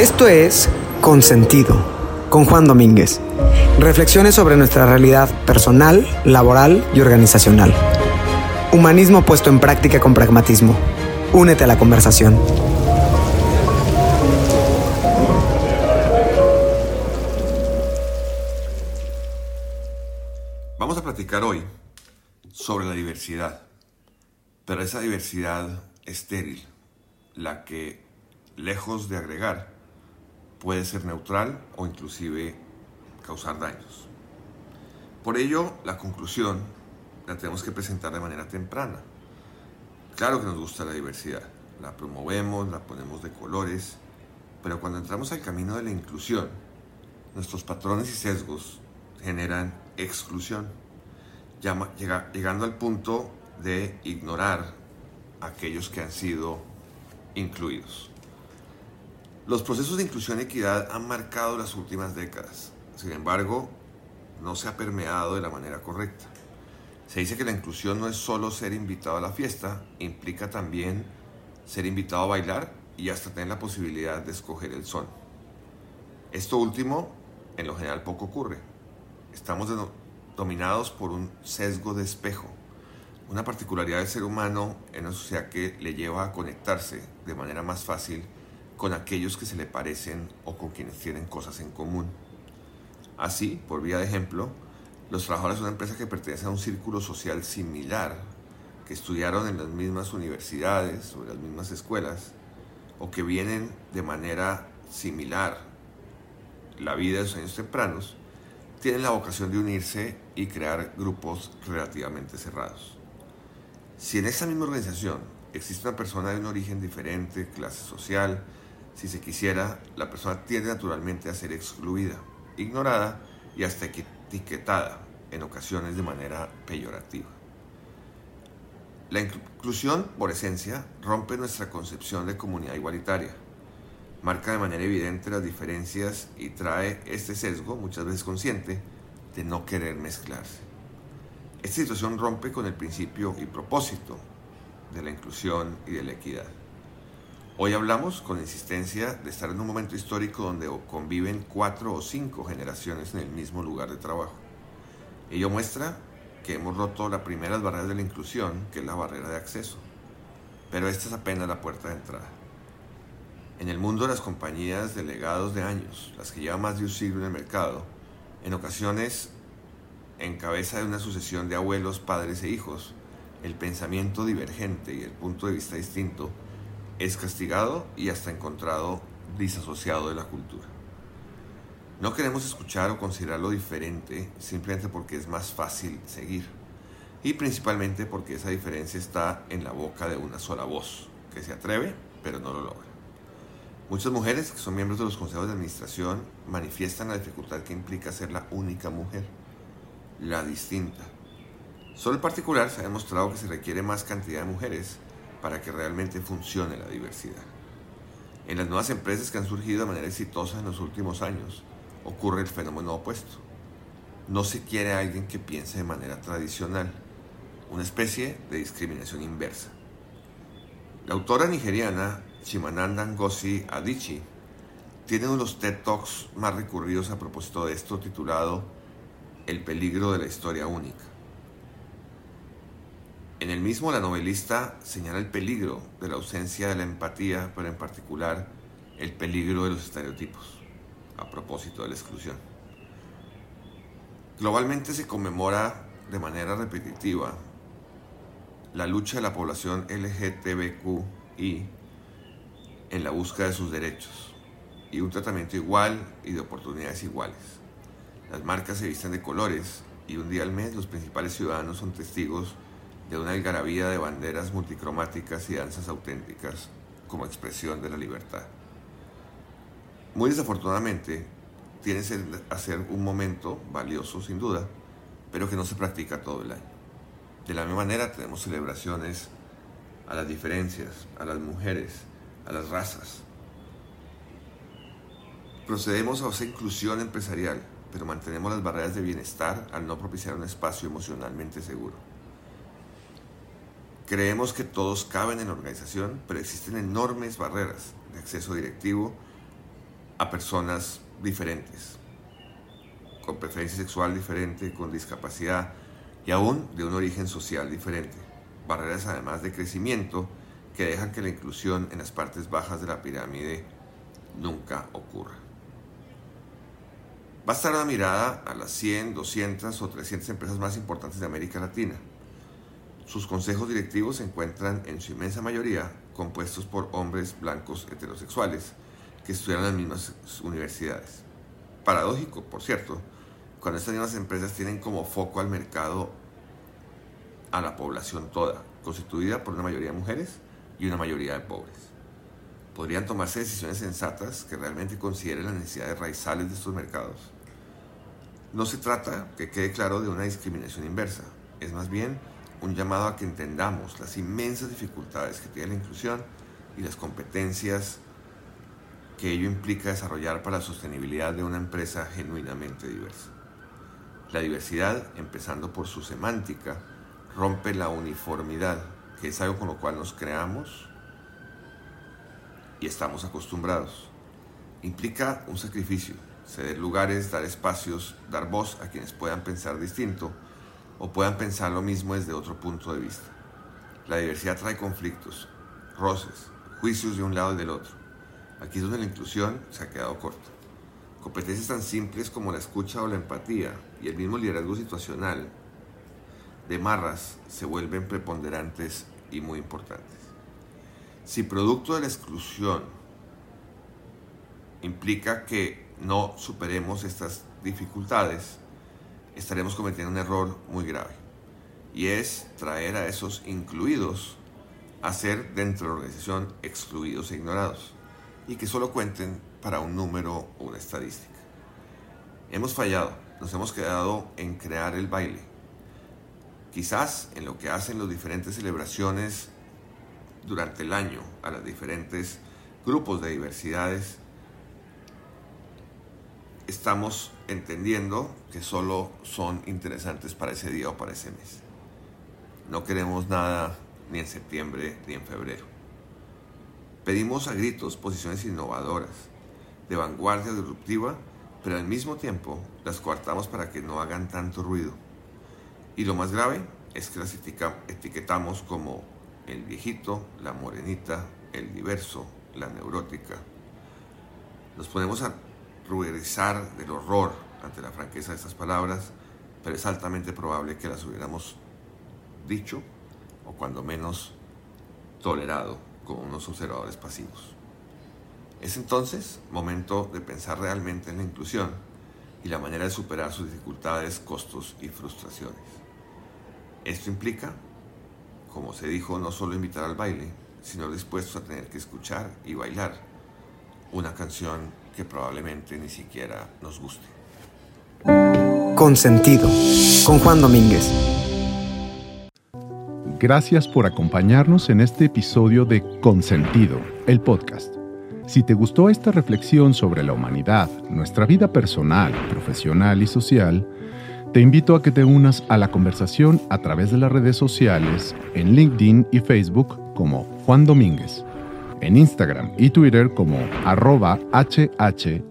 Esto es Consentido, con Juan Domínguez. Reflexiones sobre nuestra realidad personal, laboral y organizacional. Humanismo puesto en práctica con pragmatismo. Únete a la conversación. Vamos a platicar hoy sobre la diversidad, pero esa diversidad estéril, la que, lejos de agregar, puede ser neutral o inclusive causar daños. Por ello, la conclusión la tenemos que presentar de manera temprana. Claro que nos gusta la diversidad, la promovemos, la ponemos de colores, pero cuando entramos al camino de la inclusión, nuestros patrones y sesgos generan exclusión, llegando al punto de ignorar a aquellos que han sido incluidos. Los procesos de inclusión y equidad han marcado las últimas décadas. Sin embargo, no se ha permeado de la manera correcta. Se dice que la inclusión no es solo ser invitado a la fiesta, implica también ser invitado a bailar y hasta tener la posibilidad de escoger el son. Esto último, en lo general, poco ocurre. Estamos dominados por un sesgo de espejo, una particularidad del ser humano en una sociedad que le lleva a conectarse de manera más fácil con aquellos que se le parecen o con quienes tienen cosas en común. Así, por vía de ejemplo, los trabajadores de una empresa que pertenece a un círculo social similar, que estudiaron en las mismas universidades o en las mismas escuelas, o que vienen de manera similar la vida de sus años tempranos, tienen la vocación de unirse y crear grupos relativamente cerrados. Si en esa misma organización existe una persona de un origen diferente, clase social, si se quisiera, la persona tiende naturalmente a ser excluida, ignorada y hasta etiquetada, en ocasiones de manera peyorativa. La inclusión, por esencia, rompe nuestra concepción de comunidad igualitaria, marca de manera evidente las diferencias y trae este sesgo, muchas veces consciente, de no querer mezclarse. Esta situación rompe con el principio y propósito de la inclusión y de la equidad. Hoy hablamos con insistencia de estar en un momento histórico donde conviven cuatro o cinco generaciones en el mismo lugar de trabajo. Ello muestra que hemos roto la primera barrera de la inclusión, que es la barrera de acceso. Pero esta es apenas la puerta de entrada. En el mundo de las compañías de legados de años, las que llevan más de un siglo en el mercado, en ocasiones en cabeza de una sucesión de abuelos, padres e hijos, el pensamiento divergente y el punto de vista distinto es castigado y hasta encontrado disasociado de la cultura. No queremos escuchar o considerarlo diferente simplemente porque es más fácil seguir y principalmente porque esa diferencia está en la boca de una sola voz, que se atreve pero no lo logra. Muchas mujeres que son miembros de los consejos de administración manifiestan la dificultad que implica ser la única mujer, la distinta. Solo en particular se ha demostrado que se requiere más cantidad de mujeres para que realmente funcione la diversidad. En las nuevas empresas que han surgido de manera exitosa en los últimos años, ocurre el fenómeno opuesto. No se quiere a alguien que piense de manera tradicional, una especie de discriminación inversa. La autora nigeriana Chimananda Ngozi Adichie tiene uno de los TED Talks más recurridos a propósito de esto titulado El peligro de la historia única. En el mismo, la novelista señala el peligro de la ausencia de la empatía, pero en particular el peligro de los estereotipos, a propósito de la exclusión. Globalmente se conmemora de manera repetitiva la lucha de la población LGTBQI en la búsqueda de sus derechos y un tratamiento igual y de oportunidades iguales. Las marcas se visten de colores y un día al mes los principales ciudadanos son testigos de una algarabía de banderas multicromáticas y danzas auténticas como expresión de la libertad. Muy desafortunadamente, tiene que ser un momento valioso sin duda, pero que no se practica todo el año. De la misma manera tenemos celebraciones a las diferencias, a las mujeres, a las razas. Procedemos a esa inclusión empresarial, pero mantenemos las barreras de bienestar al no propiciar un espacio emocionalmente seguro. Creemos que todos caben en la organización, pero existen enormes barreras de acceso directivo a personas diferentes, con preferencia sexual diferente, con discapacidad y aún de un origen social diferente. Barreras además de crecimiento que dejan que la inclusión en las partes bajas de la pirámide nunca ocurra. Basta una mirada a las 100, 200 o 300 empresas más importantes de América Latina. Sus consejos directivos se encuentran en su inmensa mayoría compuestos por hombres blancos heterosexuales que estudian en las mismas universidades. Paradójico, por cierto, cuando estas mismas empresas tienen como foco al mercado a la población toda, constituida por una mayoría de mujeres y una mayoría de pobres. Podrían tomarse decisiones sensatas que realmente consideren las necesidades raizales de estos mercados. No se trata, que quede claro, de una discriminación inversa, es más bien un llamado a que entendamos las inmensas dificultades que tiene la inclusión y las competencias que ello implica desarrollar para la sostenibilidad de una empresa genuinamente diversa. La diversidad, empezando por su semántica, rompe la uniformidad, que es algo con lo cual nos creamos y estamos acostumbrados. Implica un sacrificio, ceder lugares, dar espacios, dar voz a quienes puedan pensar distinto o puedan pensar lo mismo desde otro punto de vista. La diversidad trae conflictos, roces, juicios de un lado y del otro. Aquí es donde la inclusión se ha quedado corta. Competencias tan simples como la escucha o la empatía y el mismo liderazgo situacional de marras se vuelven preponderantes y muy importantes. Si producto de la exclusión implica que no superemos estas dificultades, estaremos cometiendo un error muy grave. Y es traer a esos incluidos a ser dentro de la organización excluidos e ignorados. Y que solo cuenten para un número o una estadística. Hemos fallado, nos hemos quedado en crear el baile. Quizás en lo que hacen las diferentes celebraciones durante el año a los diferentes grupos de diversidades, estamos entendiendo que solo son interesantes para ese día o para ese mes. No queremos nada ni en septiembre ni en febrero. Pedimos a gritos posiciones innovadoras, de vanguardia disruptiva, pero al mismo tiempo las coartamos para que no hagan tanto ruido. Y lo más grave es que las etiquetamos como el viejito, la morenita, el diverso, la neurótica. Nos ponemos a ruborizar del horror ante la franqueza de estas palabras, pero es altamente probable que las hubiéramos dicho o cuando menos tolerado como unos observadores pasivos. Es entonces momento de pensar realmente en la inclusión y la manera de superar sus dificultades, costos y frustraciones. Esto implica, como se dijo, no solo invitar al baile, sino dispuestos a tener que escuchar y bailar una canción que probablemente ni siquiera nos guste. Consentido, con Juan Domínguez. Gracias por acompañarnos en este episodio de Consentido, el podcast. Si te gustó esta reflexión sobre la humanidad, nuestra vida personal, profesional y social, te invito a que te unas a la conversación a través de las redes sociales en LinkedIn y Facebook como Juan Domínguez en Instagram y Twitter como arroba hh-juand.